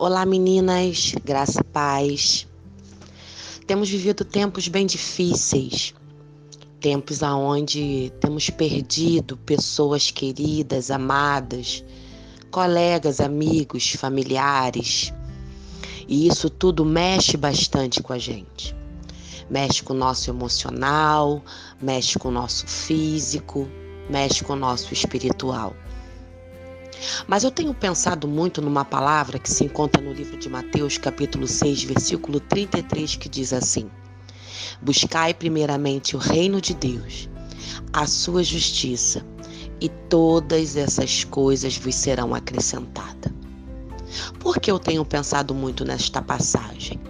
Olá meninas, graça e paz. Temos vivido tempos bem difíceis, tempos aonde temos perdido pessoas queridas, amadas, colegas, amigos, familiares. E isso tudo mexe bastante com a gente. Mexe com o nosso emocional, mexe com o nosso físico, mexe com o nosso espiritual. Mas eu tenho pensado muito numa palavra que se encontra no livro de Mateus, capítulo 6, versículo 33, que diz assim: Buscai primeiramente o reino de Deus, a sua justiça, e todas essas coisas vos serão acrescentadas. Por que eu tenho pensado muito nesta passagem?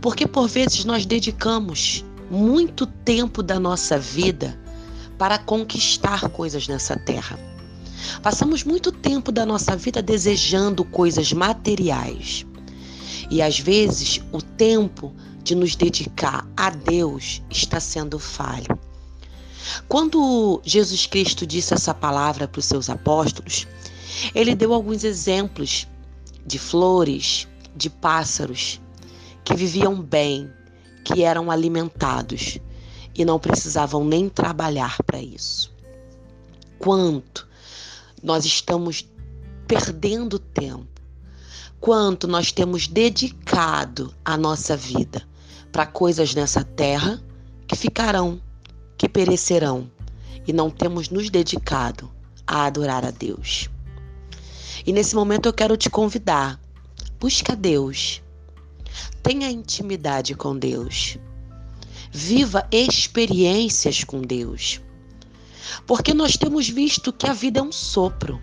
Porque por vezes nós dedicamos muito tempo da nossa vida para conquistar coisas nessa terra Passamos muito tempo da nossa vida desejando coisas materiais. E às vezes o tempo de nos dedicar a Deus está sendo falho. Quando Jesus Cristo disse essa palavra para os seus apóstolos, ele deu alguns exemplos de flores, de pássaros que viviam bem, que eram alimentados e não precisavam nem trabalhar para isso. Quanto nós estamos perdendo tempo, quanto nós temos dedicado a nossa vida para coisas nessa terra que ficarão, que perecerão, e não temos nos dedicado a adorar a Deus. E nesse momento eu quero te convidar, busca Deus, tenha intimidade com Deus, viva experiências com Deus. Porque nós temos visto que a vida é um sopro.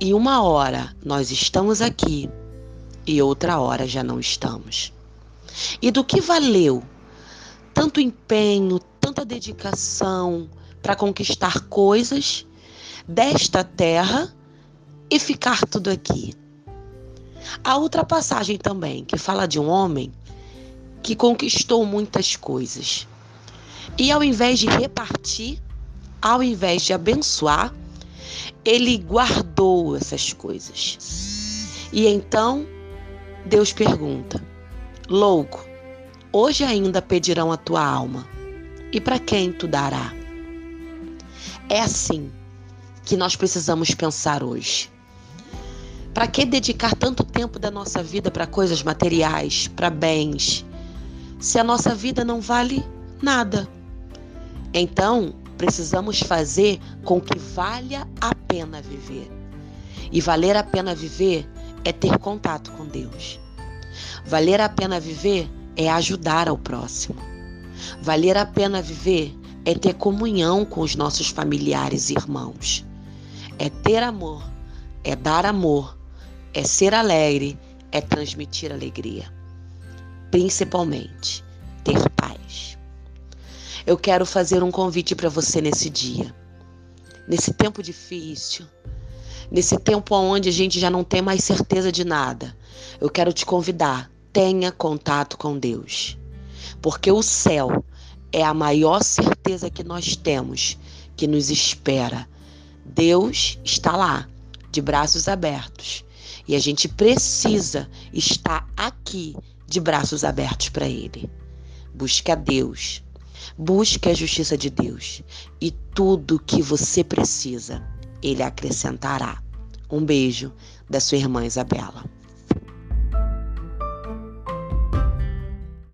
E uma hora nós estamos aqui e outra hora já não estamos. E do que valeu tanto empenho, tanta dedicação para conquistar coisas desta terra e ficar tudo aqui? Há outra passagem também que fala de um homem que conquistou muitas coisas. E ao invés de repartir, ao invés de abençoar, ele guardou essas coisas. E então Deus pergunta: Louco, hoje ainda pedirão a tua alma, e para quem tu dará? É assim que nós precisamos pensar hoje. Para que dedicar tanto tempo da nossa vida para coisas materiais, para bens, se a nossa vida não vale nada? Então, precisamos fazer com que valha a pena viver. E valer a pena viver é ter contato com Deus. Valer a pena viver é ajudar ao próximo. Valer a pena viver é ter comunhão com os nossos familiares e irmãos. É ter amor, é dar amor, é ser alegre, é transmitir alegria. Principalmente, ter eu quero fazer um convite para você nesse dia. Nesse tempo difícil, nesse tempo onde a gente já não tem mais certeza de nada, eu quero te convidar, tenha contato com Deus. Porque o céu é a maior certeza que nós temos que nos espera. Deus está lá, de braços abertos. E a gente precisa estar aqui de braços abertos para Ele. Busque a Deus Busque a justiça de Deus e tudo que você precisa, Ele acrescentará. Um beijo da sua irmã Isabela.